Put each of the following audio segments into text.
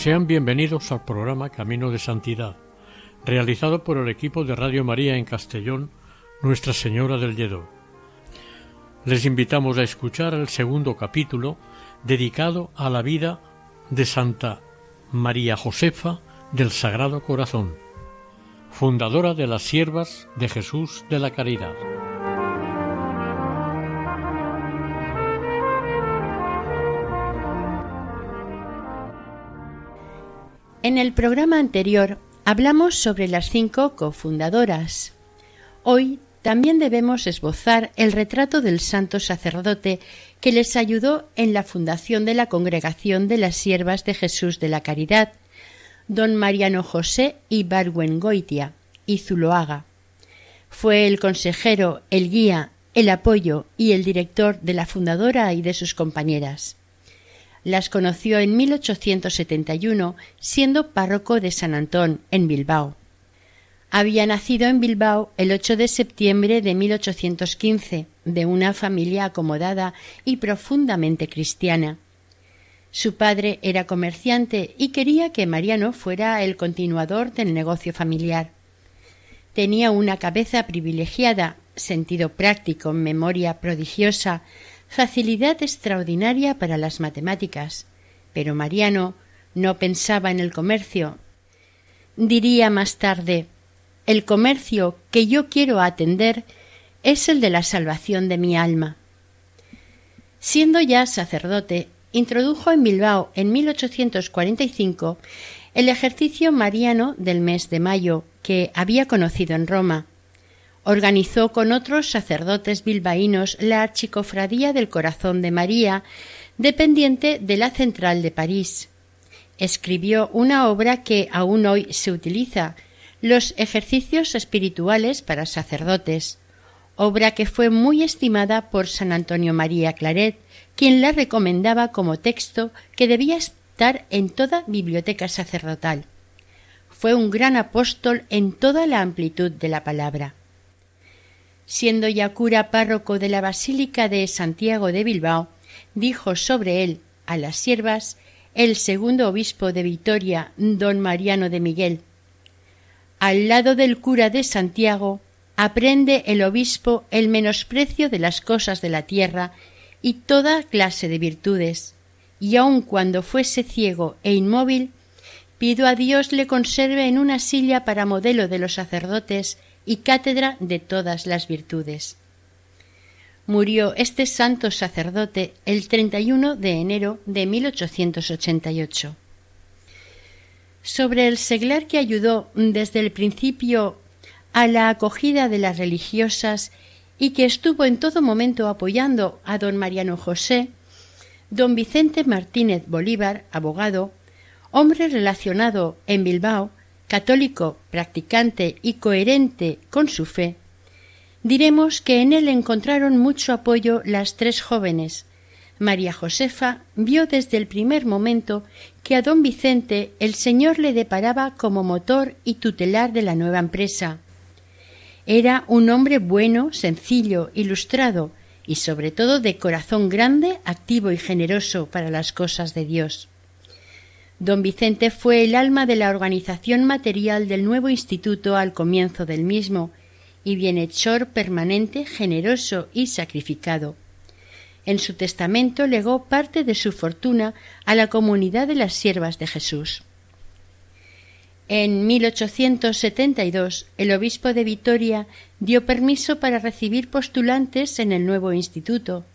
Sean bienvenidos al programa Camino de Santidad, realizado por el equipo de Radio María en Castellón, Nuestra Señora del Lledó. Les invitamos a escuchar el segundo capítulo dedicado a la vida de Santa María Josefa del Sagrado Corazón, fundadora de las Siervas de Jesús de la Caridad. En el programa anterior hablamos sobre las cinco cofundadoras. Hoy también debemos esbozar el retrato del santo sacerdote que les ayudó en la fundación de la Congregación de las Siervas de Jesús de la Caridad, don Mariano José Ibargüengoitia y Zuloaga. Fue el consejero, el guía, el apoyo y el director de la fundadora y de sus compañeras. Las conoció en 1871, siendo párroco de San Antón, en Bilbao. Había nacido en Bilbao el 8 de septiembre de 1815, de una familia acomodada y profundamente cristiana. Su padre era comerciante y quería que Mariano fuera el continuador del negocio familiar. Tenía una cabeza privilegiada, sentido práctico, memoria prodigiosa, facilidad extraordinaria para las matemáticas, pero Mariano no pensaba en el comercio. Diría más tarde el comercio que yo quiero atender es el de la salvación de mi alma. Siendo ya sacerdote, introdujo en Bilbao en 1845 el ejercicio mariano del mes de mayo que había conocido en Roma Organizó con otros sacerdotes bilbaínos la Archicofradía del Corazón de María, dependiente de la Central de París. Escribió una obra que aún hoy se utiliza, Los ejercicios espirituales para sacerdotes, obra que fue muy estimada por San Antonio María Claret, quien la recomendaba como texto que debía estar en toda biblioteca sacerdotal. Fue un gran apóstol en toda la amplitud de la palabra siendo ya cura párroco de la Basílica de Santiago de Bilbao, dijo sobre él a las siervas el segundo obispo de Vitoria, don Mariano de Miguel. Al lado del cura de Santiago aprende el obispo el menosprecio de las cosas de la tierra y toda clase de virtudes, y aun cuando fuese ciego e inmóvil, pido a Dios le conserve en una silla para modelo de los sacerdotes y cátedra de todas las virtudes. Murió este santo sacerdote el 31 de enero de 1888. Sobre el seglar que ayudó desde el principio a la acogida de las religiosas y que estuvo en todo momento apoyando a don Mariano José, don Vicente Martínez Bolívar, abogado, hombre relacionado en Bilbao católico, practicante y coherente con su fe, diremos que en él encontraron mucho apoyo las tres jóvenes. María Josefa vio desde el primer momento que a don Vicente el Señor le deparaba como motor y tutelar de la nueva empresa. Era un hombre bueno, sencillo, ilustrado y sobre todo de corazón grande, activo y generoso para las cosas de Dios. Don Vicente fue el alma de la organización material del nuevo instituto al comienzo del mismo, y bienhechor permanente, generoso y sacrificado. En su testamento legó parte de su fortuna a la comunidad de las siervas de Jesús. En 1872 el obispo de Vitoria dio permiso para recibir postulantes en el nuevo instituto.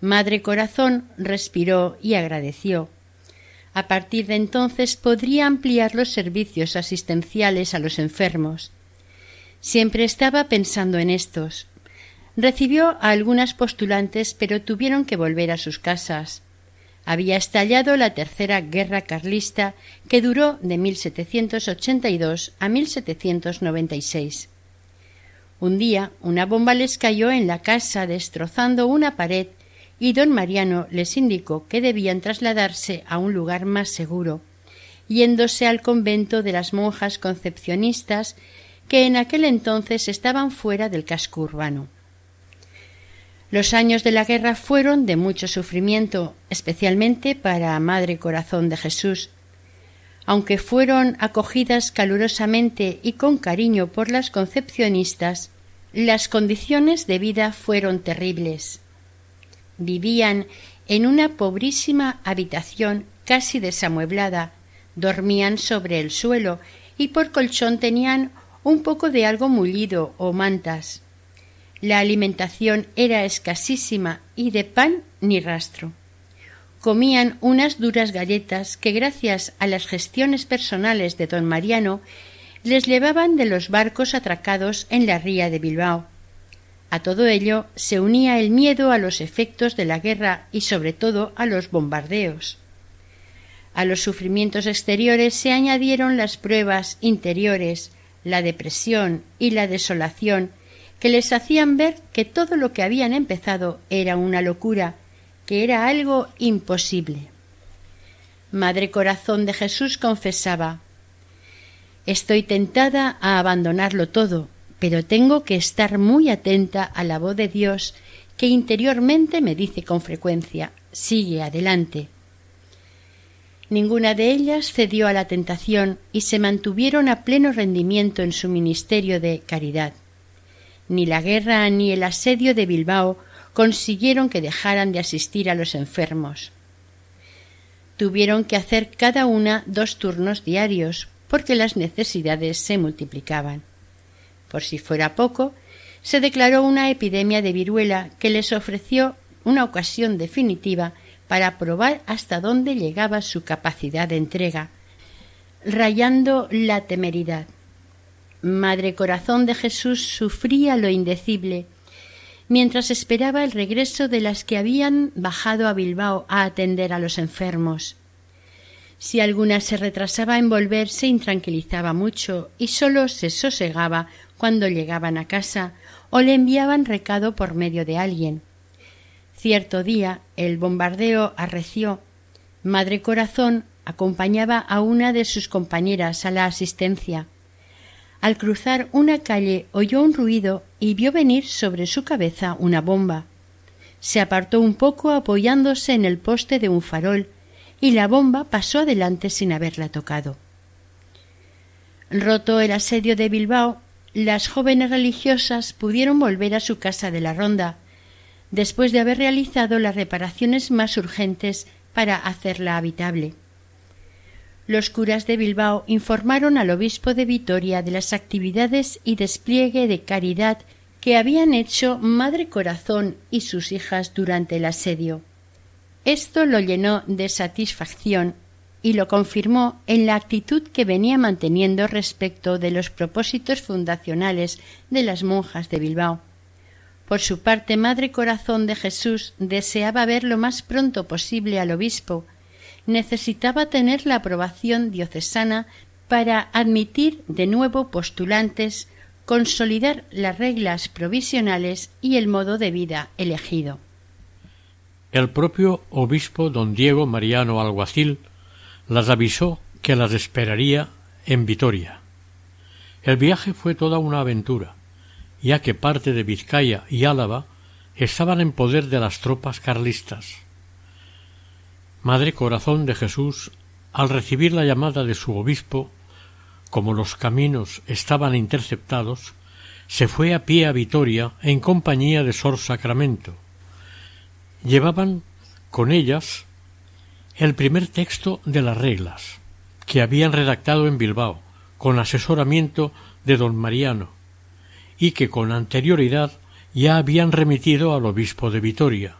Madre Corazón respiró y agradeció. A partir de entonces podría ampliar los servicios asistenciales a los enfermos. Siempre estaba pensando en estos. recibió a algunas postulantes, pero tuvieron que volver a sus casas. Había estallado la tercera guerra carlista, que duró de 1782 a 1796. Un día una bomba les cayó en la casa destrozando una pared y don Mariano les indicó que debían trasladarse a un lugar más seguro, yéndose al convento de las monjas concepcionistas que en aquel entonces estaban fuera del casco urbano. Los años de la guerra fueron de mucho sufrimiento, especialmente para Madre Corazón de Jesús. Aunque fueron acogidas calurosamente y con cariño por las concepcionistas, las condiciones de vida fueron terribles. Vivían en una pobrísima habitación casi desamueblada, dormían sobre el suelo y por colchón tenían un poco de algo mullido o mantas. La alimentación era escasísima y de pan ni rastro. Comían unas duras galletas que gracias a las gestiones personales de don Mariano les llevaban de los barcos atracados en la ría de Bilbao. A todo ello se unía el miedo a los efectos de la guerra y sobre todo a los bombardeos. A los sufrimientos exteriores se añadieron las pruebas interiores, la depresión y la desolación que les hacían ver que todo lo que habían empezado era una locura, que era algo imposible. Madre Corazón de Jesús confesaba Estoy tentada a abandonarlo todo, pero tengo que estar muy atenta a la voz de Dios que interiormente me dice con frecuencia Sigue adelante. Ninguna de ellas cedió a la tentación y se mantuvieron a pleno rendimiento en su ministerio de caridad. Ni la guerra ni el asedio de Bilbao consiguieron que dejaran de asistir a los enfermos. Tuvieron que hacer cada una dos turnos diarios porque las necesidades se multiplicaban. Por si fuera poco, se declaró una epidemia de viruela que les ofreció una ocasión definitiva para probar hasta dónde llegaba su capacidad de entrega, rayando la temeridad. Madre Corazón de Jesús sufría lo indecible, mientras esperaba el regreso de las que habían bajado a Bilbao a atender a los enfermos. Si alguna se retrasaba en volver, se intranquilizaba mucho y sólo se sosegaba cuando llegaban a casa o le enviaban recado por medio de alguien. Cierto día el bombardeo arreció. Madre Corazón acompañaba a una de sus compañeras a la asistencia. Al cruzar una calle oyó un ruido y vio venir sobre su cabeza una bomba. Se apartó un poco apoyándose en el poste de un farol y la bomba pasó adelante sin haberla tocado. Roto el asedio de Bilbao, las jóvenes religiosas pudieron volver a su casa de la ronda, después de haber realizado las reparaciones más urgentes para hacerla habitable los curas de Bilbao informaron al obispo de Vitoria de las actividades y despliegue de caridad que habían hecho Madre Corazón y sus hijas durante el asedio. Esto lo llenó de satisfacción y lo confirmó en la actitud que venía manteniendo respecto de los propósitos fundacionales de las monjas de Bilbao. Por su parte, Madre Corazón de Jesús deseaba ver lo más pronto posible al obispo, necesitaba tener la aprobación diocesana para admitir de nuevo postulantes, consolidar las reglas provisionales y el modo de vida elegido. El propio obispo don Diego Mariano Alguacil las avisó que las esperaría en Vitoria. El viaje fue toda una aventura, ya que parte de Vizcaya y Álava estaban en poder de las tropas carlistas. Madre Corazón de Jesús, al recibir la llamada de su obispo, como los caminos estaban interceptados, se fue a pie a Vitoria en compañía de Sor Sacramento. Llevaban con ellas el primer texto de las reglas, que habían redactado en Bilbao, con asesoramiento de don Mariano, y que con anterioridad ya habían remitido al obispo de Vitoria.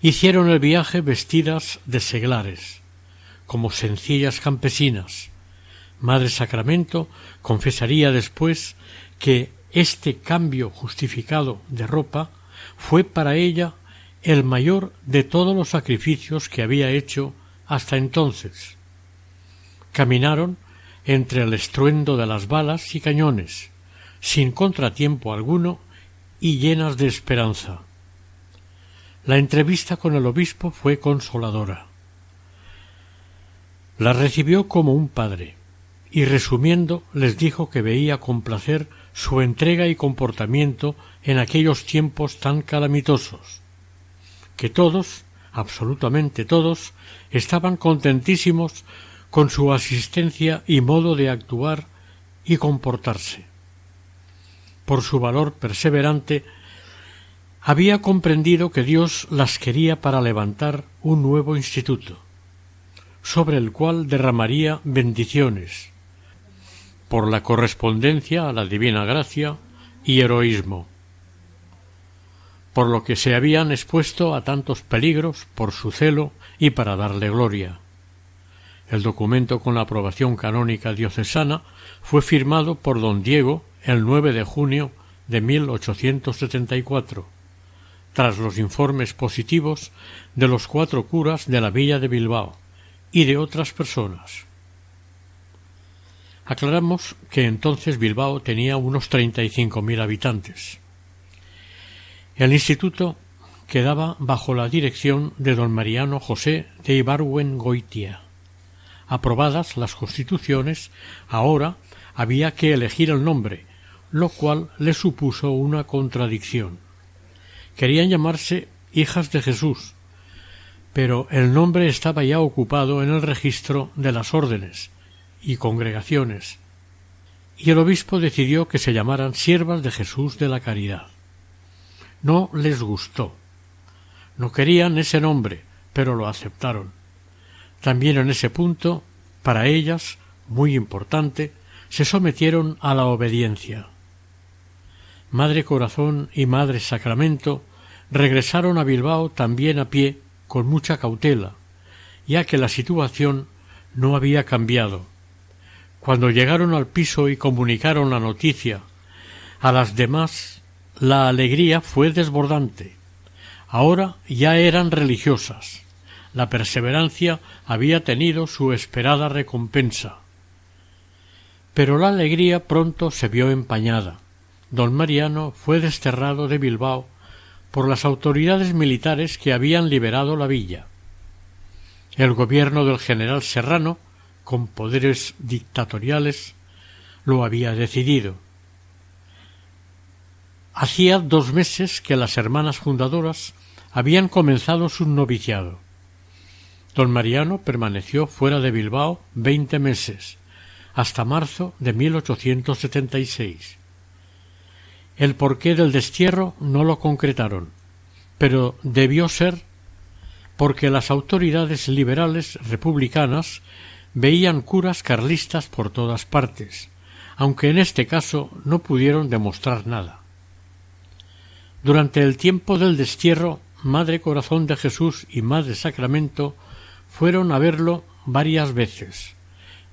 Hicieron el viaje vestidas de seglares, como sencillas campesinas. Madre Sacramento confesaría después que este cambio justificado de ropa fue para ella el mayor de todos los sacrificios que había hecho hasta entonces. Caminaron entre el estruendo de las balas y cañones, sin contratiempo alguno y llenas de esperanza. La entrevista con el obispo fue consoladora. La recibió como un padre, y resumiendo les dijo que veía con placer su entrega y comportamiento en aquellos tiempos tan calamitosos, que todos, absolutamente todos, estaban contentísimos con su asistencia y modo de actuar y comportarse. Por su valor perseverante, había comprendido que Dios las quería para levantar un nuevo instituto, sobre el cual derramaría bendiciones, por la correspondencia a la divina gracia y heroísmo, por lo que se habían expuesto a tantos peligros por su celo y para darle gloria. El documento con la aprobación canónica diocesana fue firmado por don Diego el 9 de junio de 1874 tras los informes positivos de los cuatro curas de la villa de Bilbao y de otras personas. Aclaramos que entonces Bilbao tenía unos treinta y cinco mil habitantes. El instituto quedaba bajo la dirección de don Mariano José de Ibarwen Goitia. Aprobadas las constituciones, ahora había que elegir el nombre, lo cual le supuso una contradicción querían llamarse hijas de Jesús, pero el nombre estaba ya ocupado en el registro de las órdenes y congregaciones, y el obispo decidió que se llamaran siervas de Jesús de la Caridad. No les gustó. No querían ese nombre, pero lo aceptaron. También en ese punto, para ellas, muy importante, se sometieron a la obediencia. Madre Corazón y Madre Sacramento regresaron a Bilbao también a pie con mucha cautela, ya que la situación no había cambiado. Cuando llegaron al piso y comunicaron la noticia a las demás, la alegría fue desbordante. Ahora ya eran religiosas. La perseverancia había tenido su esperada recompensa. Pero la alegría pronto se vio empañada don Mariano fue desterrado de Bilbao por las autoridades militares que habían liberado la villa. El gobierno del general Serrano, con poderes dictatoriales, lo había decidido. Hacía dos meses que las hermanas fundadoras habían comenzado su noviciado. Don Mariano permaneció fuera de Bilbao veinte meses, hasta marzo de 1876. El porqué del destierro no lo concretaron, pero debió ser porque las autoridades liberales republicanas veían curas carlistas por todas partes, aunque en este caso no pudieron demostrar nada. Durante el tiempo del destierro, Madre Corazón de Jesús y Madre Sacramento fueron a verlo varias veces,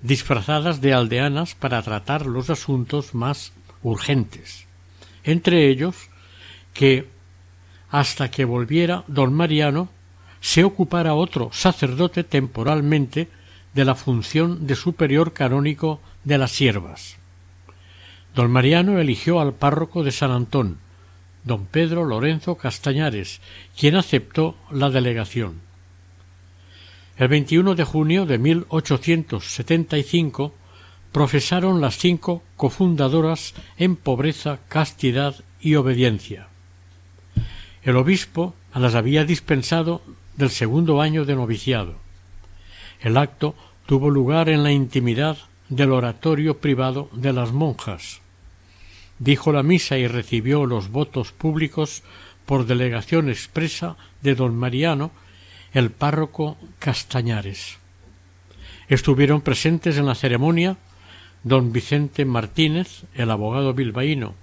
disfrazadas de aldeanas para tratar los asuntos más urgentes entre ellos que hasta que volviera don Mariano se ocupara otro sacerdote temporalmente de la función de superior canónico de las siervas. Don Mariano eligió al párroco de San Antón, don Pedro Lorenzo Castañares, quien aceptó la delegación. El 21 de junio de 1875 profesaron las cinco cofundadoras en pobreza, castidad y obediencia. El obispo las había dispensado del segundo año de noviciado. El acto tuvo lugar en la intimidad del oratorio privado de las monjas. Dijo la misa y recibió los votos públicos por delegación expresa de don Mariano, el párroco Castañares. Estuvieron presentes en la ceremonia don Vicente Martínez, el abogado bilbaíno,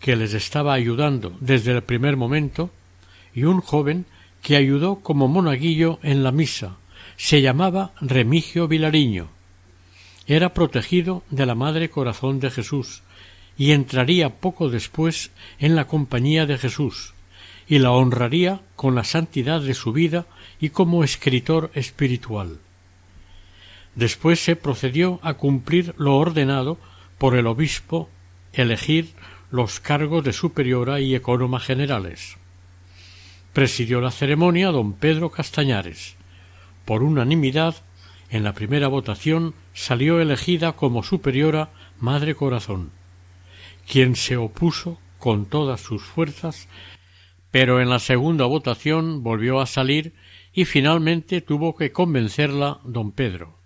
que les estaba ayudando desde el primer momento, y un joven que ayudó como monaguillo en la misa. Se llamaba Remigio Vilariño. Era protegido de la Madre Corazón de Jesús y entraría poco después en la compañía de Jesús, y la honraría con la santidad de su vida y como escritor espiritual. Después se procedió a cumplir lo ordenado por el obispo elegir los cargos de superiora y ecónoma generales. Presidió la ceremonia don Pedro Castañares. Por unanimidad, en la primera votación salió elegida como superiora Madre Corazón, quien se opuso con todas sus fuerzas, pero en la segunda votación volvió a salir y finalmente tuvo que convencerla don Pedro.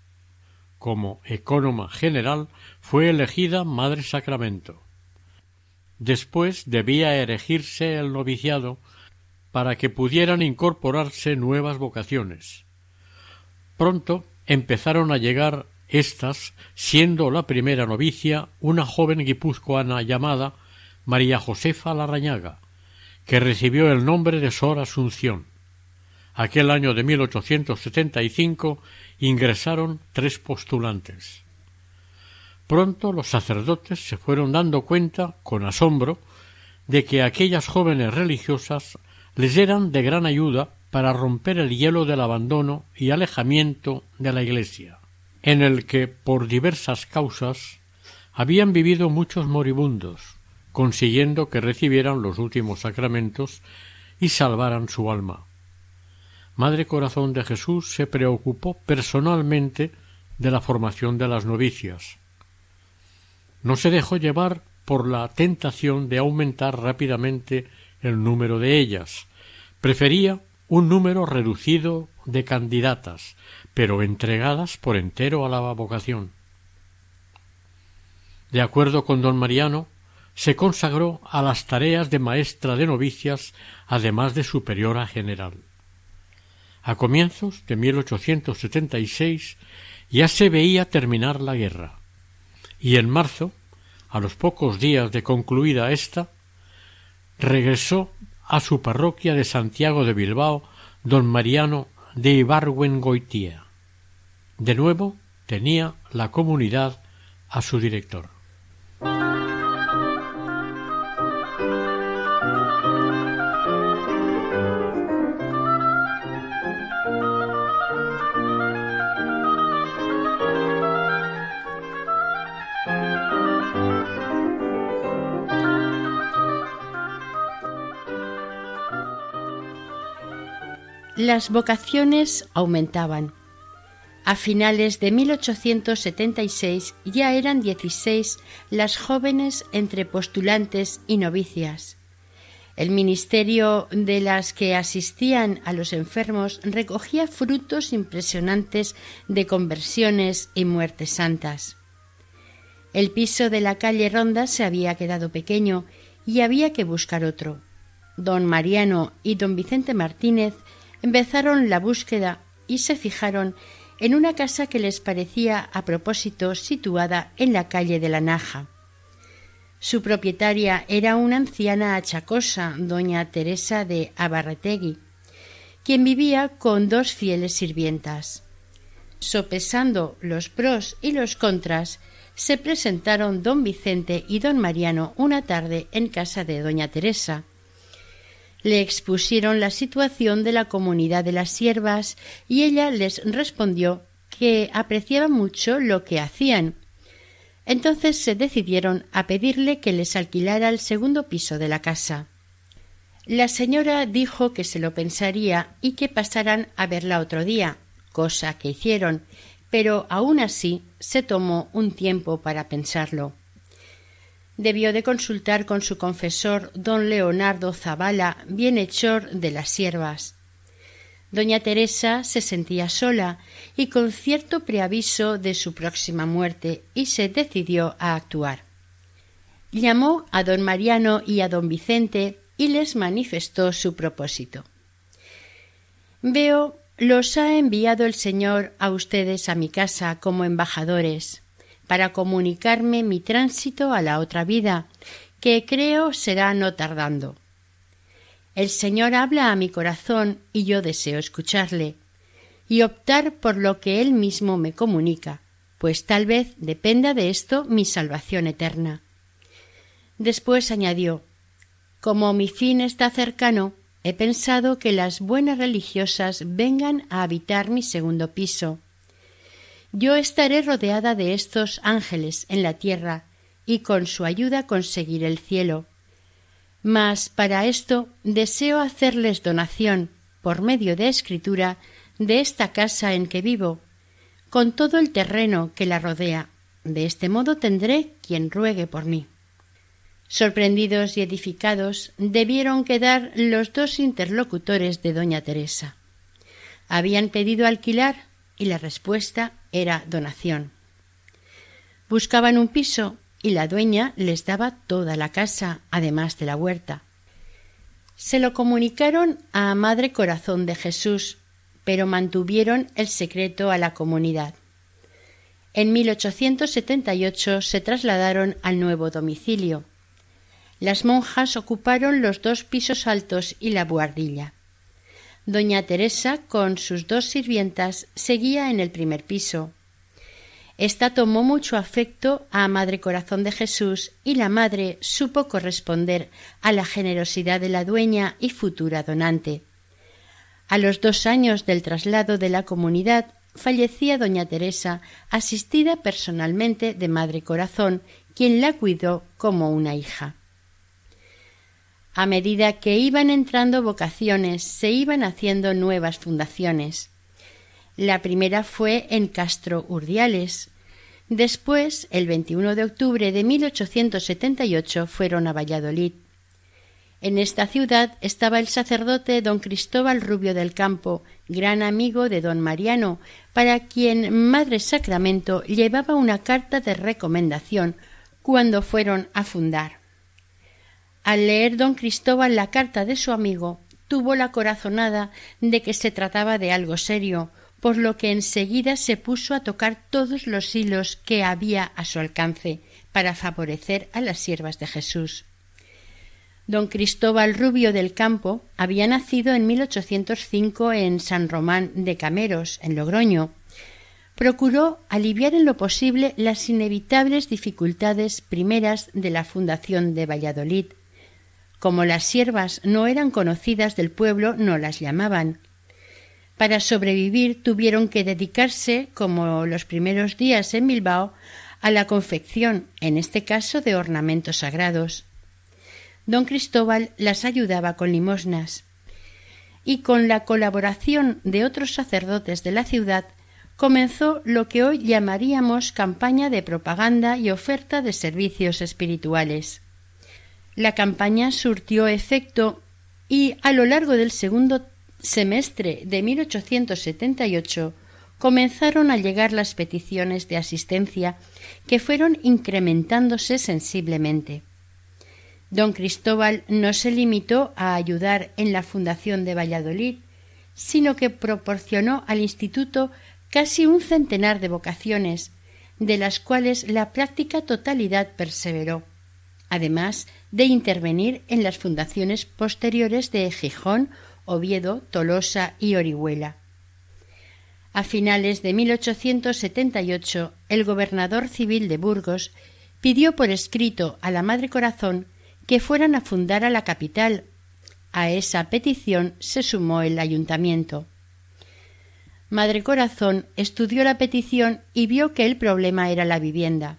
Como ecónoma general fue elegida Madre Sacramento. Después debía erigirse el noviciado para que pudieran incorporarse nuevas vocaciones. Pronto empezaron a llegar estas, siendo la primera novicia una joven guipuzcoana llamada María Josefa Larrañaga, que recibió el nombre de Sor Asunción. Aquel año de 1875 ingresaron tres postulantes. Pronto los sacerdotes se fueron dando cuenta, con asombro, de que aquellas jóvenes religiosas les eran de gran ayuda para romper el hielo del abandono y alejamiento de la Iglesia, en el que, por diversas causas, habían vivido muchos moribundos, consiguiendo que recibieran los últimos sacramentos y salvaran su alma. Madre Corazón de Jesús se preocupó personalmente de la formación de las novicias, no se dejó llevar por la tentación de aumentar rápidamente el número de ellas. Prefería un número reducido de candidatas, pero entregadas por entero a la vocación. De acuerdo con don Mariano, se consagró a las tareas de maestra de novicias, además de superiora general. A comienzos de 1876 ya se veía terminar la guerra y en marzo, a los pocos días de concluida ésta, regresó a su parroquia de Santiago de Bilbao don Mariano de Ibargüengoitía. De nuevo tenía la comunidad a su director. las vocaciones aumentaban. A finales de 1876 ya eran dieciséis las jóvenes entre postulantes y novicias. El ministerio de las que asistían a los enfermos recogía frutos impresionantes de conversiones y muertes santas. El piso de la calle Ronda se había quedado pequeño y había que buscar otro. Don Mariano y don Vicente Martínez empezaron la búsqueda y se fijaron en una casa que les parecía a propósito situada en la calle de la Naja. Su propietaria era una anciana achacosa, doña Teresa de Abarretegui, quien vivía con dos fieles sirvientas. Sopesando los pros y los contras, se presentaron don Vicente y don Mariano una tarde en casa de doña Teresa, le expusieron la situación de la comunidad de las siervas y ella les respondió que apreciaba mucho lo que hacían. Entonces se decidieron a pedirle que les alquilara el segundo piso de la casa. La señora dijo que se lo pensaría y que pasaran a verla otro día, cosa que hicieron, pero aun así se tomó un tiempo para pensarlo debió de consultar con su confesor don Leonardo Zavala, bienhechor de las siervas. Doña Teresa se sentía sola y con cierto preaviso de su próxima muerte y se decidió a actuar. Llamó a don Mariano y a don Vicente y les manifestó su propósito. Veo los ha enviado el Señor a ustedes a mi casa como embajadores para comunicarme mi tránsito a la otra vida, que creo será no tardando. El Señor habla a mi corazón y yo deseo escucharle y optar por lo que Él mismo me comunica, pues tal vez dependa de esto mi salvación eterna. Después añadió Como mi fin está cercano, he pensado que las buenas religiosas vengan a habitar mi segundo piso. Yo estaré rodeada de estos ángeles en la tierra y con su ayuda conseguir el cielo. Mas para esto deseo hacerles donación, por medio de escritura, de esta casa en que vivo, con todo el terreno que la rodea. De este modo tendré quien ruegue por mí. Sorprendidos y edificados debieron quedar los dos interlocutores de doña Teresa. Habían pedido alquilar y la respuesta era donación. Buscaban un piso y la dueña les daba toda la casa, además de la huerta. Se lo comunicaron a Madre Corazón de Jesús, pero mantuvieron el secreto a la comunidad. En 1878 se trasladaron al nuevo domicilio. Las monjas ocuparon los dos pisos altos y la buhardilla. Doña Teresa, con sus dos sirvientas, seguía en el primer piso. Esta tomó mucho afecto a Madre Corazón de Jesús y la madre supo corresponder a la generosidad de la dueña y futura donante. A los dos años del traslado de la comunidad fallecía doña Teresa, asistida personalmente de Madre Corazón, quien la cuidó como una hija. A medida que iban entrando vocaciones, se iban haciendo nuevas fundaciones. La primera fue en Castro Urdiales. Después, el 21 de octubre de 1878, fueron a Valladolid. En esta ciudad estaba el sacerdote don Cristóbal Rubio del Campo, gran amigo de don Mariano, para quien Madre Sacramento llevaba una carta de recomendación cuando fueron a fundar. Al leer don Cristóbal la carta de su amigo, tuvo la corazonada de que se trataba de algo serio, por lo que enseguida se puso a tocar todos los hilos que había a su alcance para favorecer a las siervas de Jesús. Don Cristóbal Rubio del Campo había nacido en 1805 en San Román de Cameros, en Logroño. Procuró aliviar en lo posible las inevitables dificultades primeras de la fundación de Valladolid, como las siervas no eran conocidas del pueblo, no las llamaban. Para sobrevivir tuvieron que dedicarse, como los primeros días en Bilbao, a la confección, en este caso de ornamentos sagrados. Don Cristóbal las ayudaba con limosnas. Y con la colaboración de otros sacerdotes de la ciudad comenzó lo que hoy llamaríamos campaña de propaganda y oferta de servicios espirituales. La campaña surtió efecto y a lo largo del segundo semestre de 1878 comenzaron a llegar las peticiones de asistencia que fueron incrementándose sensiblemente. Don Cristóbal no se limitó a ayudar en la fundación de Valladolid, sino que proporcionó al instituto casi un centenar de vocaciones, de las cuales la práctica totalidad perseveró además de intervenir en las fundaciones posteriores de Gijón, Oviedo, Tolosa y Orihuela. A finales de 1878, el gobernador civil de Burgos pidió por escrito a la Madre Corazón que fueran a fundar a la capital. A esa petición se sumó el ayuntamiento. Madre Corazón estudió la petición y vio que el problema era la vivienda.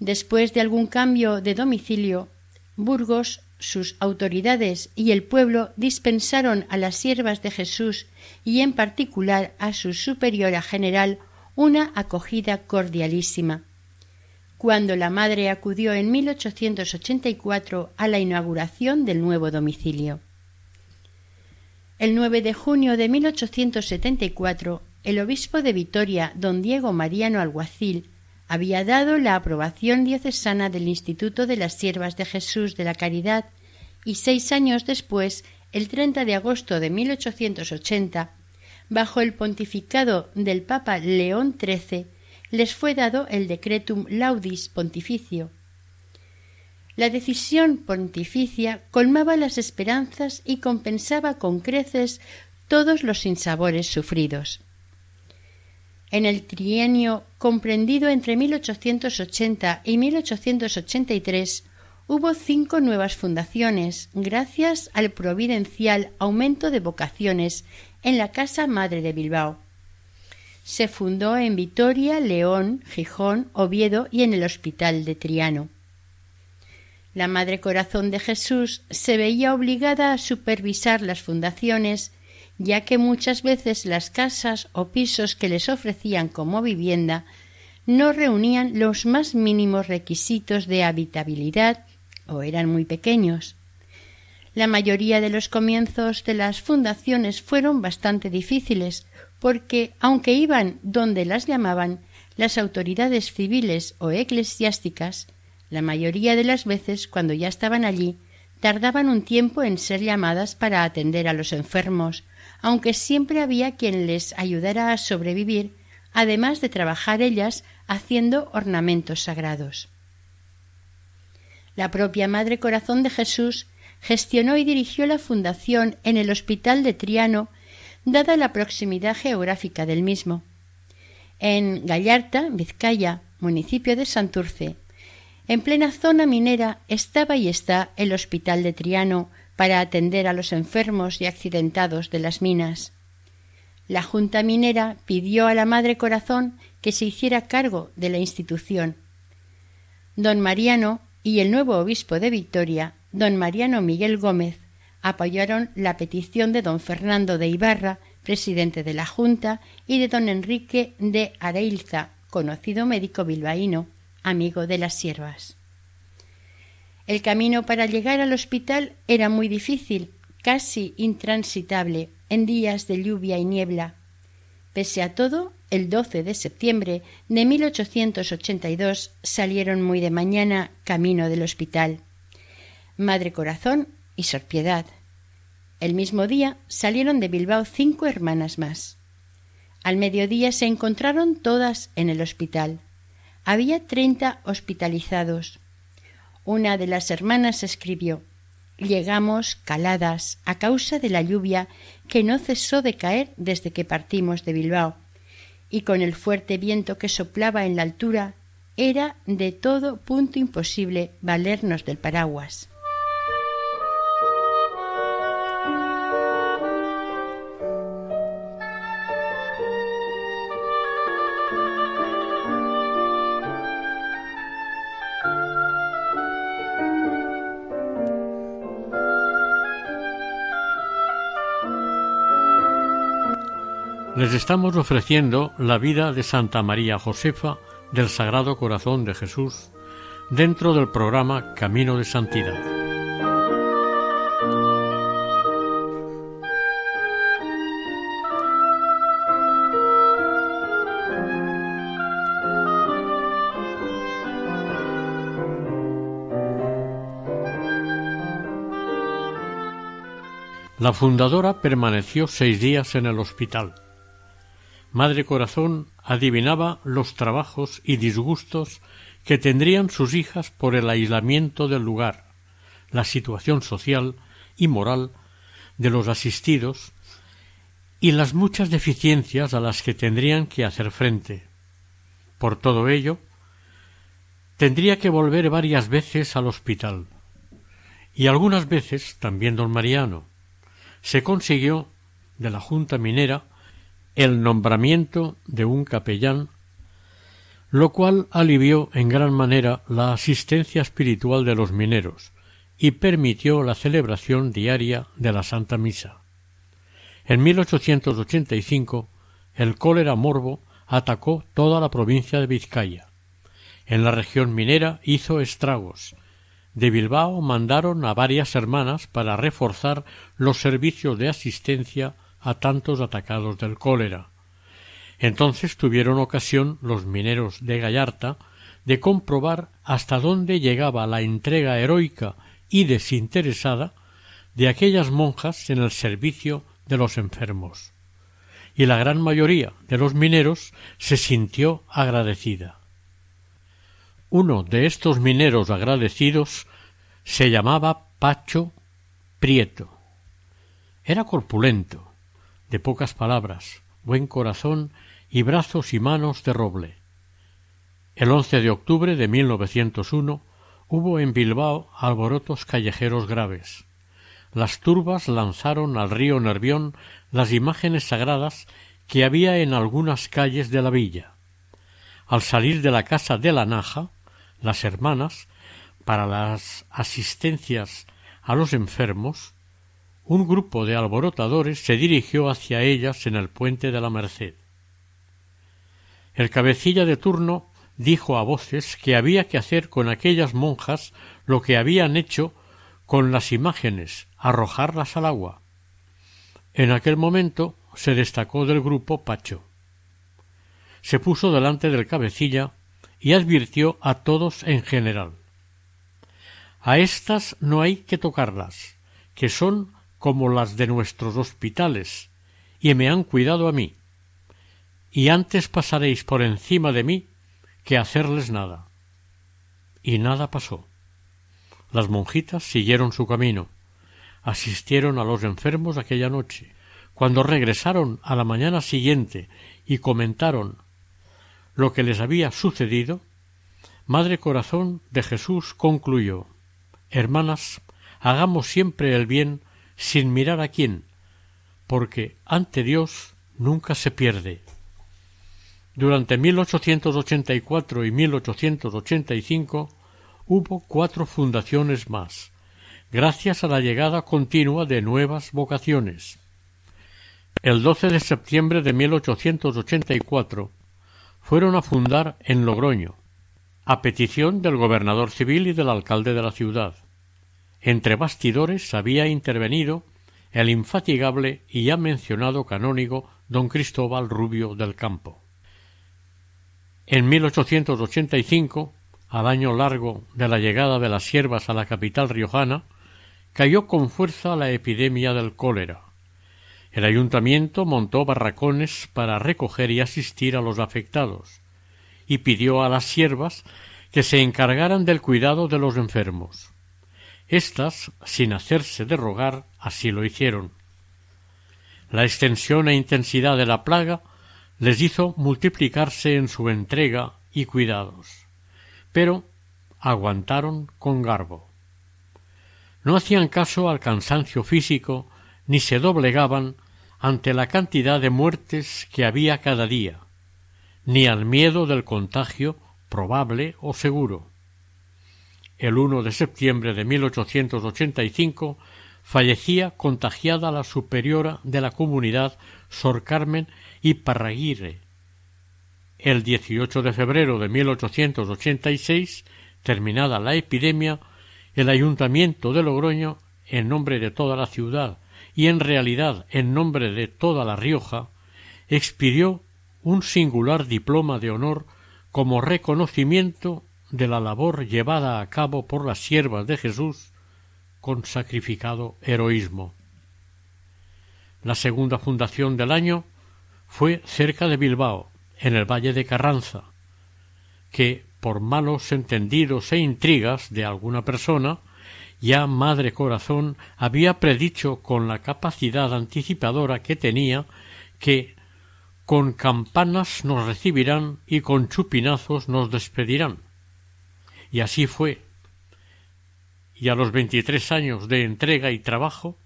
Después de algún cambio de domicilio, Burgos, sus autoridades y el pueblo dispensaron a las siervas de Jesús y en particular a su superiora general una acogida cordialísima. Cuando la madre acudió en 1884 a la inauguración del nuevo domicilio. El 9 de junio de 1874, el obispo de Vitoria, don Diego Mariano Alguacil, había dado la aprobación diocesana del Instituto de las Siervas de Jesús de la Caridad y seis años después, el 30 de agosto de 1880, bajo el pontificado del Papa León XIII, les fue dado el Decretum Laudis Pontificio. La decisión pontificia colmaba las esperanzas y compensaba con creces todos los sinsabores sufridos. En el trienio comprendido entre 1880 y 1883 hubo cinco nuevas fundaciones gracias al providencial aumento de vocaciones en la Casa Madre de Bilbao. Se fundó en Vitoria, León, Gijón, Oviedo y en el Hospital de Triano. La Madre Corazón de Jesús se veía obligada a supervisar las fundaciones, ya que muchas veces las casas o pisos que les ofrecían como vivienda no reunían los más mínimos requisitos de habitabilidad o eran muy pequeños. La mayoría de los comienzos de las fundaciones fueron bastante difíciles, porque, aunque iban donde las llamaban, las autoridades civiles o eclesiásticas la mayoría de las veces, cuando ya estaban allí, tardaban un tiempo en ser llamadas para atender a los enfermos, aunque siempre había quien les ayudara a sobrevivir, además de trabajar ellas haciendo ornamentos sagrados. La propia Madre Corazón de Jesús gestionó y dirigió la fundación en el Hospital de Triano, dada la proximidad geográfica del mismo. En Gallarta, Vizcaya, municipio de Santurce, en plena zona minera estaba y está el Hospital de Triano para atender a los enfermos y accidentados de las minas. La Junta Minera pidió a la Madre Corazón que se hiciera cargo de la institución. Don Mariano y el nuevo obispo de Victoria, don Mariano Miguel Gómez, apoyaron la petición de don Fernando de Ibarra, presidente de la Junta, y de don Enrique de Areilza, conocido médico bilbaíno, amigo de las siervas. El camino para llegar al hospital era muy difícil, casi intransitable, en días de lluvia y niebla. Pese a todo, el 12 de septiembre de 1882 salieron muy de mañana camino del hospital. Madre Corazón y Sor Piedad. El mismo día salieron de Bilbao cinco hermanas más. Al mediodía se encontraron todas en el hospital. Había treinta hospitalizados. Una de las hermanas escribió Llegamos caladas a causa de la lluvia que no cesó de caer desde que partimos de Bilbao, y con el fuerte viento que soplaba en la altura era de todo punto imposible valernos del paraguas. Les estamos ofreciendo la vida de Santa María Josefa del Sagrado Corazón de Jesús dentro del programa Camino de Santidad. La fundadora permaneció seis días en el hospital Madre Corazón adivinaba los trabajos y disgustos que tendrían sus hijas por el aislamiento del lugar, la situación social y moral de los asistidos y las muchas deficiencias a las que tendrían que hacer frente. Por todo ello, tendría que volver varias veces al hospital. Y algunas veces, también don Mariano, se consiguió de la Junta Minera el nombramiento de un capellán, lo cual alivió en gran manera la asistencia espiritual de los mineros y permitió la celebración diaria de la Santa Misa. En 1885 el cólera morbo atacó toda la provincia de Vizcaya. En la región minera hizo estragos. De Bilbao mandaron a varias hermanas para reforzar los servicios de asistencia a tantos atacados del cólera. Entonces tuvieron ocasión los mineros de Gallarta de comprobar hasta dónde llegaba la entrega heroica y desinteresada de aquellas monjas en el servicio de los enfermos. Y la gran mayoría de los mineros se sintió agradecida. Uno de estos mineros agradecidos se llamaba Pacho Prieto. Era corpulento, de pocas palabras, buen corazón y brazos y manos de roble. El 11 de octubre de 1901 hubo en Bilbao alborotos callejeros graves. Las turbas lanzaron al río Nervión las imágenes sagradas que había en algunas calles de la villa. Al salir de la casa de la Naja, las hermanas, para las asistencias a los enfermos, un grupo de alborotadores se dirigió hacia ellas en el puente de la Merced. El cabecilla de turno dijo a voces que había que hacer con aquellas monjas lo que habían hecho con las imágenes, arrojarlas al agua. En aquel momento se destacó del grupo Pacho. Se puso delante del cabecilla y advirtió a todos en general. A estas no hay que tocarlas, que son como las de nuestros hospitales, y me han cuidado a mí. Y antes pasaréis por encima de mí que hacerles nada. Y nada pasó. Las monjitas siguieron su camino, asistieron a los enfermos aquella noche. Cuando regresaron a la mañana siguiente y comentaron lo que les había sucedido, Madre Corazón de Jesús concluyó Hermanas, hagamos siempre el bien sin mirar a quién, porque ante Dios nunca se pierde. Durante 1884 y 1885 hubo cuatro fundaciones más, gracias a la llegada continua de nuevas vocaciones. El 12 de septiembre de 1884 fueron a fundar en Logroño, a petición del gobernador civil y del alcalde de la ciudad. Entre bastidores había intervenido el infatigable y ya mencionado canónigo don Cristóbal Rubio del Campo. En 1885, al año largo de la llegada de las siervas a la capital riojana, cayó con fuerza la epidemia del cólera. El ayuntamiento montó barracones para recoger y asistir a los afectados, y pidió a las siervas que se encargaran del cuidado de los enfermos. Estas, sin hacerse de rogar, así lo hicieron. La extensión e intensidad de la plaga les hizo multiplicarse en su entrega y cuidados, pero aguantaron con garbo. No hacían caso al cansancio físico ni se doblegaban ante la cantidad de muertes que había cada día, ni al miedo del contagio probable o seguro. El 1 de septiembre de 1885 fallecía contagiada la superiora de la comunidad Sor Carmen y Parraguirre. El 18 de febrero de 1886, terminada la epidemia, el ayuntamiento de Logroño, en nombre de toda la ciudad y en realidad en nombre de toda La Rioja, expidió un singular diploma de honor como reconocimiento de la labor llevada a cabo por las siervas de Jesús con sacrificado heroísmo. La segunda fundación del año fue cerca de Bilbao, en el valle de Carranza, que, por malos entendidos e intrigas de alguna persona, ya Madre Corazón había predicho con la capacidad anticipadora que tenía que con campanas nos recibirán y con chupinazos nos despedirán. Y así fue. Y a los veintitrés años de entrega y trabajo,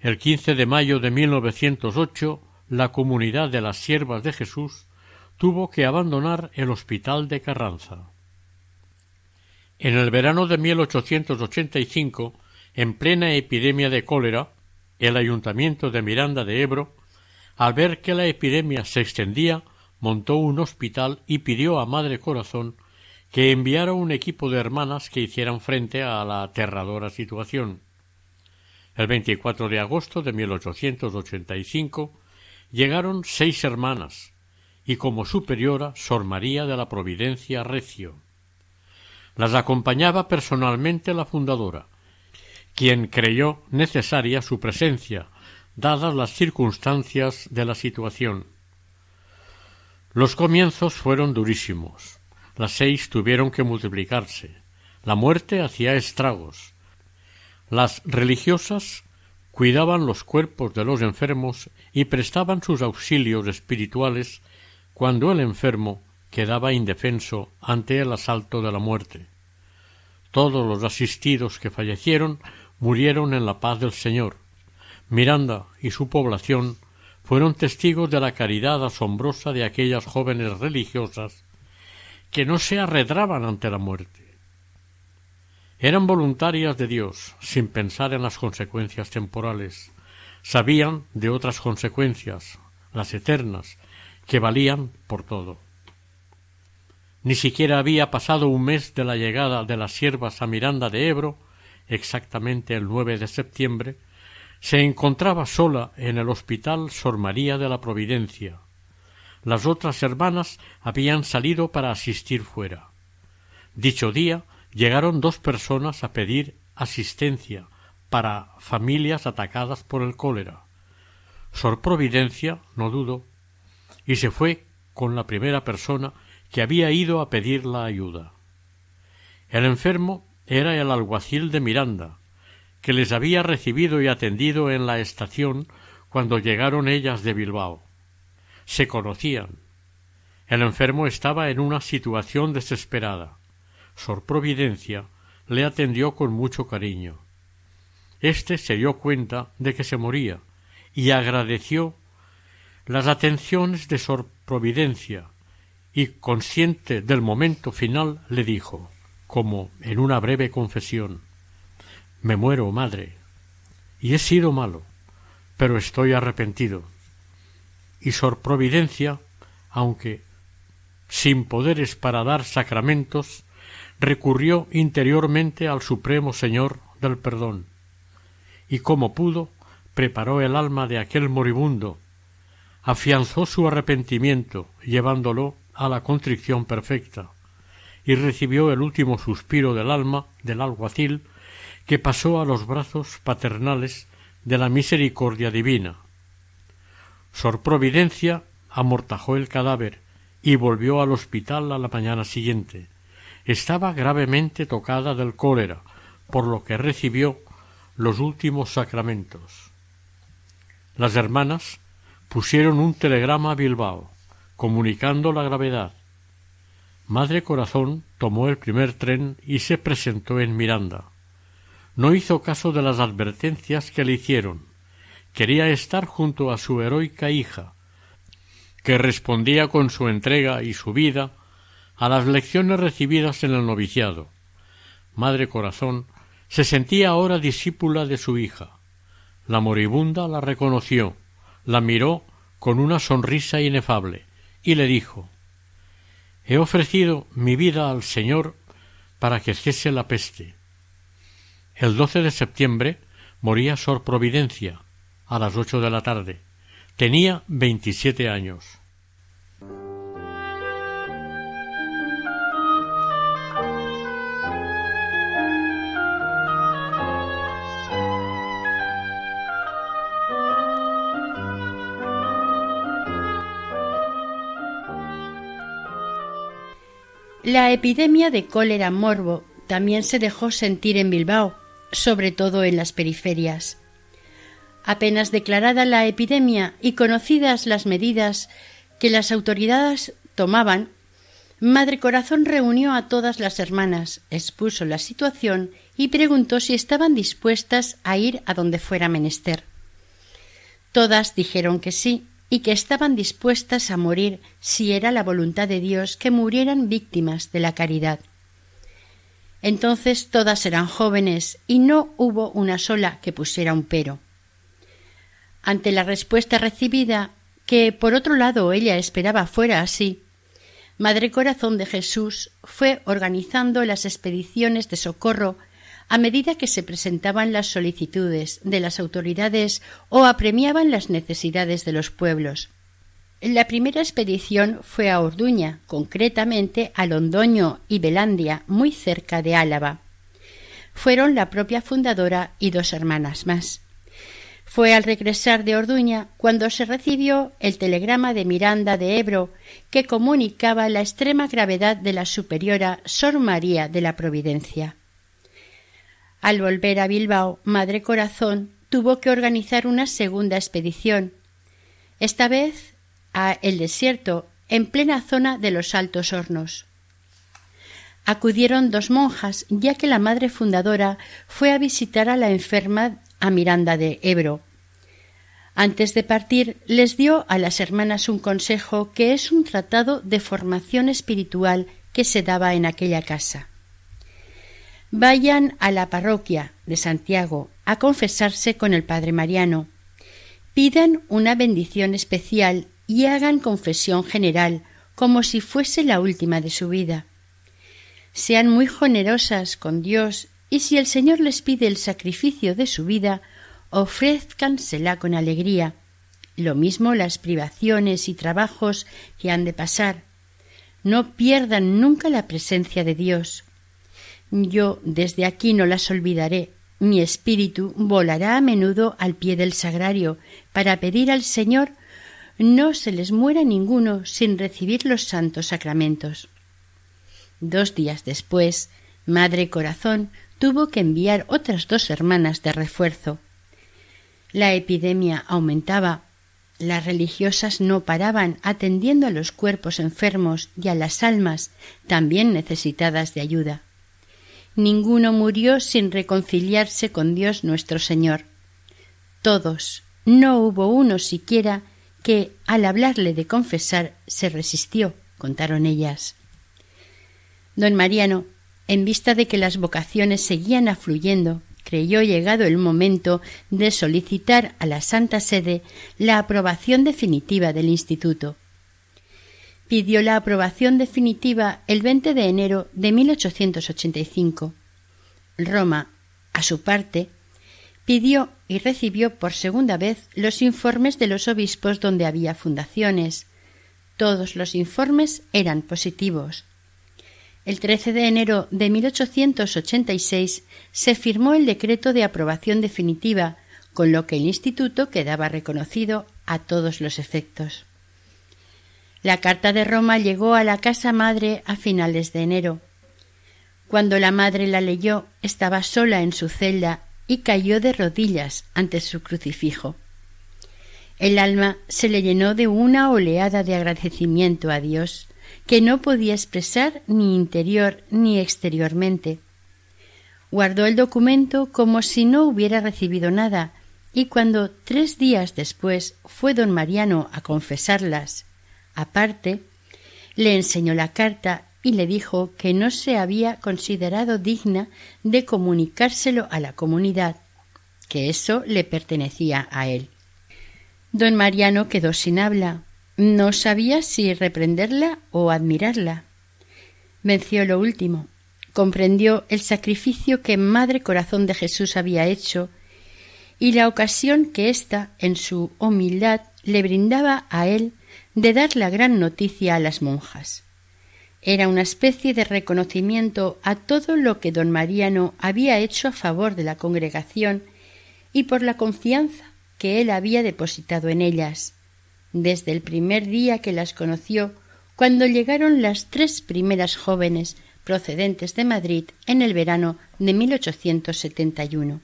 el 15 de mayo de 1908, la comunidad de las Siervas de Jesús tuvo que abandonar el hospital de Carranza. En el verano de 1885, en plena epidemia de cólera, el ayuntamiento de Miranda de Ebro al ver que la epidemia se extendía, montó un hospital y pidió a Madre Corazón que enviara un equipo de hermanas que hicieran frente a la aterradora situación. El 24 de agosto de 1885 llegaron seis hermanas y como superiora Sor María de la Providencia Recio. Las acompañaba personalmente la fundadora, quien creyó necesaria su presencia dadas las circunstancias de la situación. Los comienzos fueron durísimos. Las seis tuvieron que multiplicarse. La muerte hacía estragos. Las religiosas cuidaban los cuerpos de los enfermos y prestaban sus auxilios espirituales cuando el enfermo quedaba indefenso ante el asalto de la muerte. Todos los asistidos que fallecieron murieron en la paz del Señor. Miranda y su población fueron testigos de la caridad asombrosa de aquellas jóvenes religiosas que no se arredraban ante la muerte. Eran voluntarias de Dios, sin pensar en las consecuencias temporales. Sabían de otras consecuencias, las eternas, que valían por todo. Ni siquiera había pasado un mes de la llegada de las siervas a Miranda de Ebro, exactamente el 9 de septiembre, se encontraba sola en el hospital Sor María de la Providencia. Las otras hermanas habían salido para asistir fuera. Dicho día llegaron dos personas a pedir asistencia para familias atacadas por el cólera. Sor Providencia, no dudo, y se fue con la primera persona que había ido a pedir la ayuda. El enfermo era el alguacil de Miranda, que les había recibido y atendido en la estación cuando llegaron ellas de Bilbao. Se conocían. El enfermo estaba en una situación desesperada. Sor Providencia le atendió con mucho cariño. Este se dio cuenta de que se moría y agradeció las atenciones de Sor Providencia y consciente del momento final le dijo, como en una breve confesión Me muero, madre, y he sido malo, pero estoy arrepentido. Y Sor Providencia, aunque sin poderes para dar sacramentos, recurrió interiormente al Supremo Señor del Perdón, y como pudo, preparó el alma de aquel moribundo, afianzó su arrepentimiento, llevándolo a la contrición perfecta, y recibió el último suspiro del alma del alguacil que pasó a los brazos paternales de la misericordia divina. Sor Providencia amortajó el cadáver y volvió al hospital a la mañana siguiente. Estaba gravemente tocada del cólera, por lo que recibió los últimos sacramentos. Las hermanas pusieron un telegrama a Bilbao, comunicando la gravedad. Madre Corazón tomó el primer tren y se presentó en Miranda. No hizo caso de las advertencias que le hicieron. Quería estar junto a su heroica hija, que respondía con su entrega y su vida a las lecciones recibidas en el noviciado. Madre Corazón se sentía ahora discípula de su hija. La moribunda la reconoció, la miró con una sonrisa inefable y le dijo He ofrecido mi vida al Señor para que cese la peste. El 12 de septiembre moría Sor Providencia a las ocho de la tarde. Tenía veintisiete años. La epidemia de cólera morbo también se dejó sentir en Bilbao, sobre todo en las periferias. Apenas declarada la epidemia y conocidas las medidas que las autoridades tomaban, Madre Corazón reunió a todas las hermanas, expuso la situación y preguntó si estaban dispuestas a ir a donde fuera menester. Todas dijeron que sí, y que estaban dispuestas a morir si era la voluntad de Dios que murieran víctimas de la caridad. Entonces todas eran jóvenes y no hubo una sola que pusiera un pero. Ante la respuesta recibida, que por otro lado ella esperaba fuera así, Madre Corazón de Jesús fue organizando las expediciones de socorro a medida que se presentaban las solicitudes de las autoridades o apremiaban las necesidades de los pueblos. La primera expedición fue a Orduña, concretamente a Londoño y Belandia, muy cerca de Álava. Fueron la propia fundadora y dos hermanas más. Fue al regresar de Orduña cuando se recibió el telegrama de Miranda de Ebro que comunicaba la extrema gravedad de la superiora Sor María de la Providencia. Al volver a Bilbao, Madre Corazón tuvo que organizar una segunda expedición, esta vez a el desierto, en plena zona de los Altos Hornos. acudieron dos monjas, ya que la madre fundadora fue a visitar a la enferma a Miranda de Ebro. Antes de partir, les dio a las hermanas un consejo que es un tratado de formación espiritual que se daba en aquella casa. Vayan a la parroquia de Santiago a confesarse con el Padre Mariano. Pidan una bendición especial y hagan confesión general, como si fuese la última de su vida. Sean muy generosas con Dios y si el Señor les pide el sacrificio de su vida, ofrézcansela con alegría. Lo mismo las privaciones y trabajos que han de pasar. No pierdan nunca la presencia de Dios. Yo desde aquí no las olvidaré. Mi espíritu volará a menudo al pie del sagrario para pedir al Señor no se les muera ninguno sin recibir los santos sacramentos. Dos días después, Madre Corazón tuvo que enviar otras dos hermanas de refuerzo. La epidemia aumentaba, las religiosas no paraban atendiendo a los cuerpos enfermos y a las almas también necesitadas de ayuda. Ninguno murió sin reconciliarse con Dios nuestro Señor. Todos, no hubo uno siquiera que, al hablarle de confesar, se resistió, contaron ellas. Don Mariano, en vista de que las vocaciones seguían afluyendo, creyó llegado el momento de solicitar a la Santa Sede la aprobación definitiva del Instituto. Pidió la aprobación definitiva el 20 de enero de 1885. Roma, a su parte, pidió y recibió por segunda vez los informes de los obispos donde había fundaciones. Todos los informes eran positivos. El 13 de enero de 1886 se firmó el decreto de aprobación definitiva, con lo que el instituto quedaba reconocido a todos los efectos. La carta de Roma llegó a la casa madre a finales de enero. Cuando la madre la leyó, estaba sola en su celda y cayó de rodillas ante su crucifijo. El alma se le llenó de una oleada de agradecimiento a Dios, que no podía expresar ni interior ni exteriormente. Guardó el documento como si no hubiera recibido nada, y cuando tres días después fue don Mariano a confesarlas, aparte, le enseñó la carta y le dijo que no se había considerado digna de comunicárselo a la comunidad, que eso le pertenecía a él. Don Mariano quedó sin habla, no sabía si reprenderla o admirarla. Venció lo último, comprendió el sacrificio que Madre Corazón de Jesús había hecho y la ocasión que ésta, en su humildad, le brindaba a él de dar la gran noticia a las monjas. Era una especie de reconocimiento a todo lo que don Mariano había hecho a favor de la congregación y por la confianza que él había depositado en ellas desde el primer día que las conoció, cuando llegaron las tres primeras jóvenes procedentes de Madrid en el verano de 1871.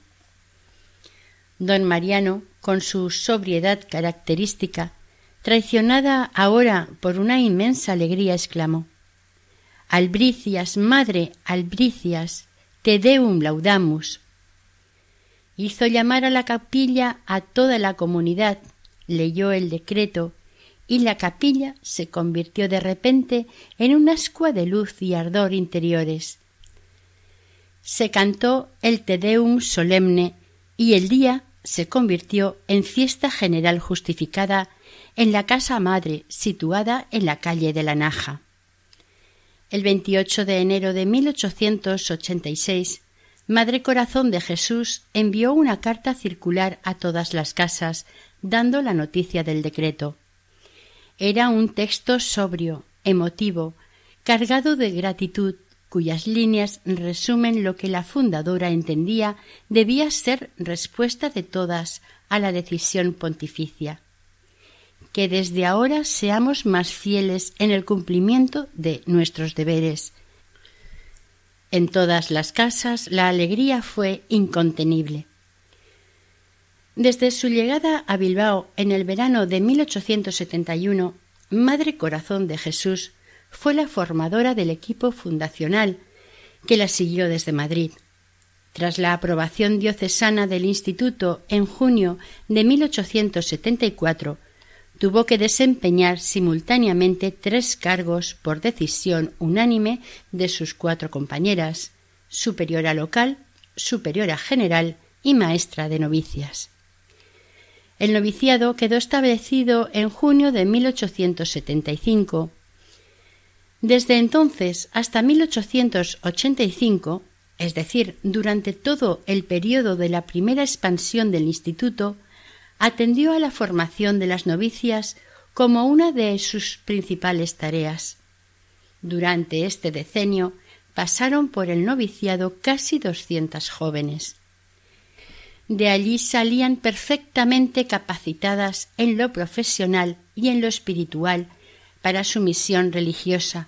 Don Mariano, con su sobriedad característica, traicionada ahora por una inmensa alegría, exclamó Albricias, madre, albricias, te deum laudamus. Hizo llamar a la capilla a toda la comunidad leyó el decreto y la capilla se convirtió de repente en un ascua de luz y ardor interiores. Se cantó el Te Deum solemne y el día se convirtió en fiesta general justificada en la casa madre situada en la calle de la Naja. El 28 de enero de 1886, Madre Corazón de Jesús envió una carta circular a todas las casas dando la noticia del decreto. Era un texto sobrio, emotivo, cargado de gratitud, cuyas líneas resumen lo que la fundadora entendía debía ser respuesta de todas a la decisión pontificia. Que desde ahora seamos más fieles en el cumplimiento de nuestros deberes. En todas las casas la alegría fue incontenible. Desde su llegada a Bilbao en el verano de 1871, Madre Corazón de Jesús fue la formadora del equipo fundacional que la siguió desde Madrid. Tras la aprobación diocesana del Instituto en junio de 1874, tuvo que desempeñar simultáneamente tres cargos por decisión unánime de sus cuatro compañeras superiora local, superiora general y maestra de novicias. El noviciado quedó establecido en junio de 1875. Desde entonces hasta 1885, es decir, durante todo el periodo de la primera expansión del instituto, atendió a la formación de las novicias como una de sus principales tareas. Durante este decenio pasaron por el noviciado casi doscientas jóvenes. De allí salían perfectamente capacitadas en lo profesional y en lo espiritual para su misión religiosa.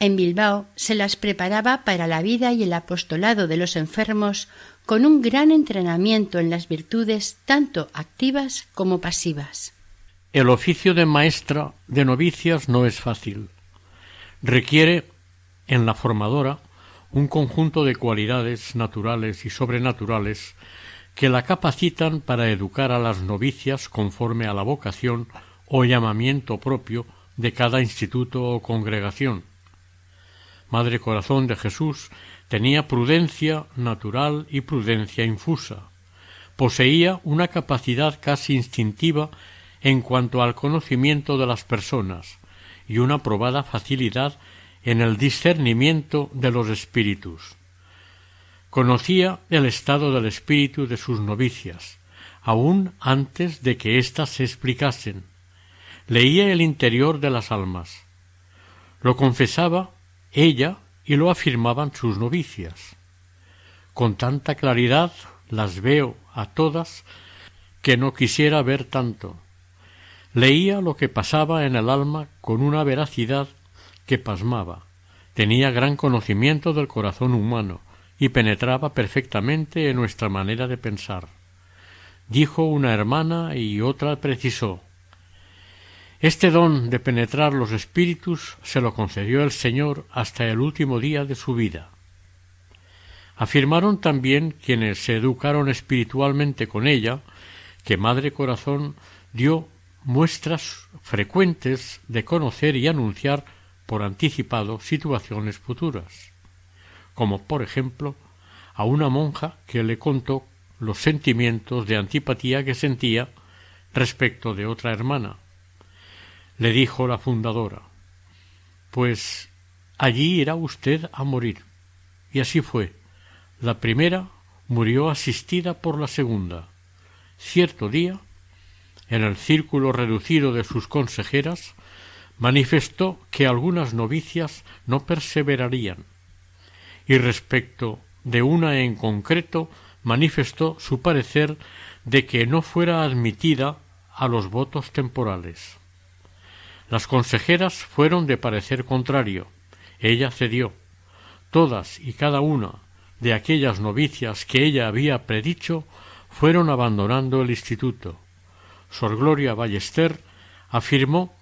En Bilbao se las preparaba para la vida y el apostolado de los enfermos con un gran entrenamiento en las virtudes tanto activas como pasivas. El oficio de maestra de novicias no es fácil. Requiere en la formadora un conjunto de cualidades naturales y sobrenaturales que la capacitan para educar a las novicias conforme a la vocación o llamamiento propio de cada instituto o congregación. Madre Corazón de Jesús Tenía prudencia natural y prudencia infusa. Poseía una capacidad casi instintiva en cuanto al conocimiento de las personas y una probada facilidad en el discernimiento de los espíritus. Conocía el estado del espíritu de sus novicias, aun antes de que éstas se explicasen. Leía el interior de las almas. Lo confesaba ella y lo afirmaban sus novicias. Con tanta claridad las veo a todas que no quisiera ver tanto. Leía lo que pasaba en el alma con una veracidad que pasmaba. Tenía gran conocimiento del corazón humano y penetraba perfectamente en nuestra manera de pensar. Dijo una hermana y otra precisó este don de penetrar los espíritus se lo concedió el Señor hasta el último día de su vida. Afirmaron también quienes se educaron espiritualmente con ella que Madre Corazón dio muestras frecuentes de conocer y anunciar por anticipado situaciones futuras, como por ejemplo a una monja que le contó los sentimientos de antipatía que sentía respecto de otra hermana, le dijo la fundadora Pues allí irá usted a morir. Y así fue. La primera murió asistida por la segunda. Cierto día, en el círculo reducido de sus consejeras, manifestó que algunas novicias no perseverarían, y respecto de una en concreto manifestó su parecer de que no fuera admitida a los votos temporales. Las consejeras fueron de parecer contrario. Ella cedió. Todas y cada una de aquellas novicias que ella había predicho fueron abandonando el instituto. Sor Gloria Ballester afirmó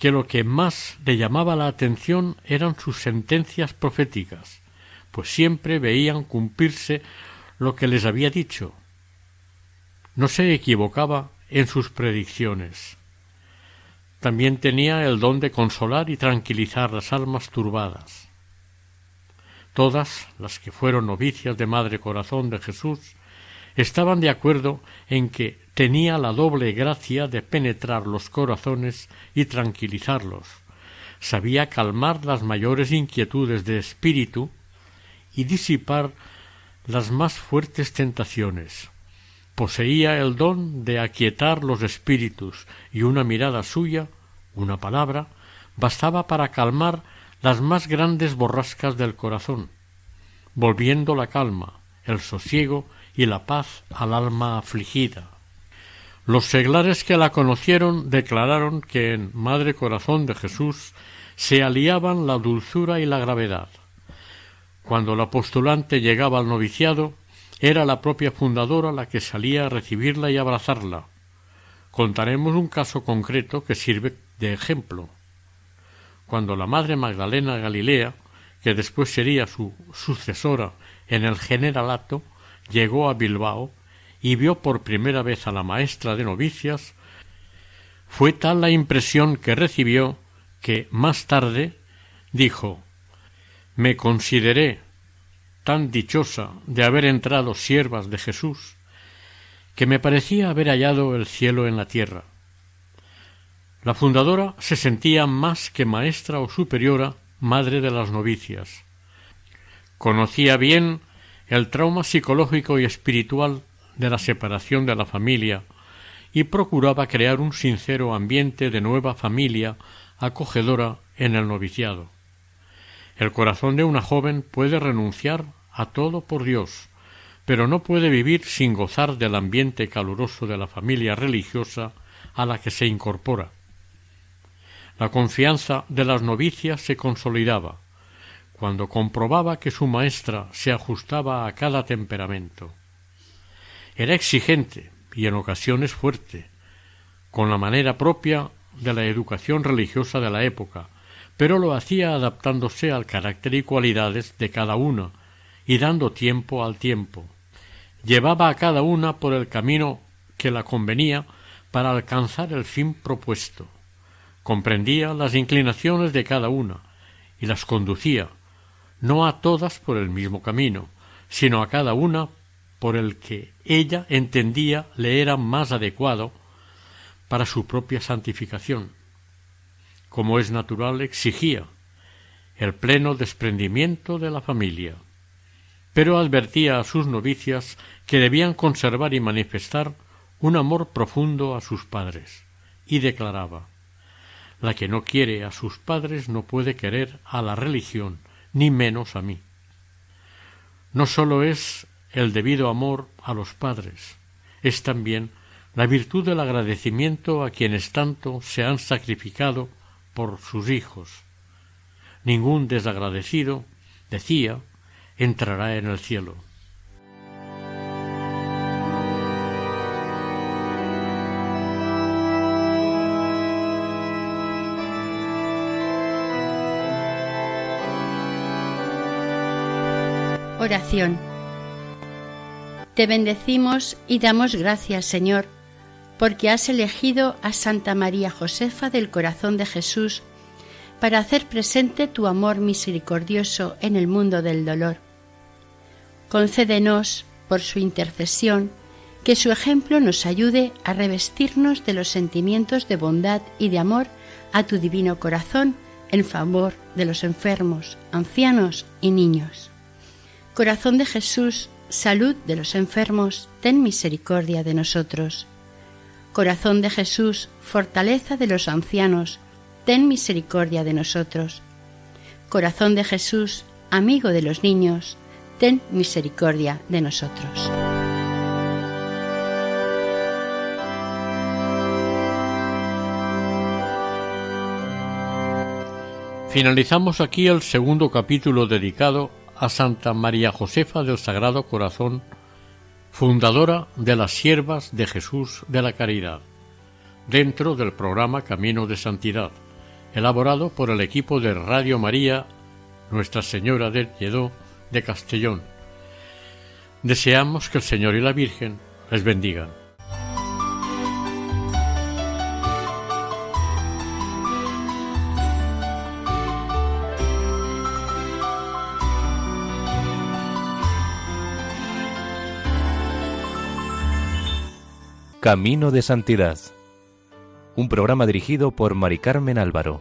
que lo que más le llamaba la atención eran sus sentencias proféticas, pues siempre veían cumplirse lo que les había dicho. No se equivocaba en sus predicciones. También tenía el don de consolar y tranquilizar las almas turbadas. Todas las que fueron novicias de Madre Corazón de Jesús estaban de acuerdo en que tenía la doble gracia de penetrar los corazones y tranquilizarlos, sabía calmar las mayores inquietudes de espíritu y disipar las más fuertes tentaciones poseía el don de aquietar los espíritus y una mirada suya, una palabra, bastaba para calmar las más grandes borrascas del corazón, volviendo la calma, el sosiego y la paz al alma afligida. Los seglares que la conocieron declararon que en Madre Corazón de Jesús se aliaban la dulzura y la gravedad. Cuando la postulante llegaba al noviciado, era la propia fundadora la que salía a recibirla y abrazarla. Contaremos un caso concreto que sirve de ejemplo. Cuando la Madre Magdalena Galilea que después sería su sucesora en el generalato, llegó a Bilbao y vio por primera vez a la maestra de novicias, fue tal la impresión que recibió que más tarde dijo Me consideré tan dichosa de haber entrado siervas de Jesús que me parecía haber hallado el cielo en la tierra. La fundadora se sentía más que maestra o superiora madre de las novicias. Conocía bien el trauma psicológico y espiritual de la separación de la familia y procuraba crear un sincero ambiente de nueva familia acogedora en el noviciado. El corazón de una joven puede renunciar a todo por Dios, pero no puede vivir sin gozar del ambiente caluroso de la familia religiosa a la que se incorpora. La confianza de las novicias se consolidaba cuando comprobaba que su maestra se ajustaba a cada temperamento. Era exigente y en ocasiones fuerte, con la manera propia de la educación religiosa de la época, pero lo hacía adaptándose al carácter y cualidades de cada una y dando tiempo al tiempo. Llevaba a cada una por el camino que la convenía para alcanzar el fin propuesto comprendía las inclinaciones de cada una y las conducía, no a todas por el mismo camino, sino a cada una por el que ella entendía le era más adecuado para su propia santificación. Como es natural, exigía el pleno desprendimiento de la familia, pero advertía a sus novicias que debían conservar y manifestar un amor profundo a sus padres, y declaraba la que no quiere a sus padres no puede querer a la religión, ni menos a mí. No sólo es el debido amor a los padres, es también la virtud del agradecimiento a quienes tanto se han sacrificado por sus hijos. Ningún desagradecido, decía, entrará en el cielo. Oración. Te bendecimos y damos gracias, Señor, porque has elegido a Santa María Josefa del Corazón de Jesús para hacer presente tu amor misericordioso en el mundo del dolor. Concédenos, por su intercesión, que su ejemplo nos ayude a revestirnos de los sentimientos de bondad y de amor a tu divino corazón en favor de los enfermos, ancianos y niños. Corazón de Jesús, salud de los enfermos, ten misericordia de nosotros. Corazón de Jesús, fortaleza de los ancianos, ten misericordia de nosotros. Corazón de Jesús, amigo de los niños, ten misericordia de nosotros. Finalizamos aquí el segundo capítulo dedicado a Santa María Josefa del Sagrado Corazón, fundadora de las Siervas de Jesús de la Caridad, dentro del programa Camino de Santidad, elaborado por el equipo de Radio María Nuestra Señora del Lledó de Castellón. Deseamos que el Señor y la Virgen les bendigan. Camino de Santidad. Un programa dirigido por Mari Carmen Álvaro.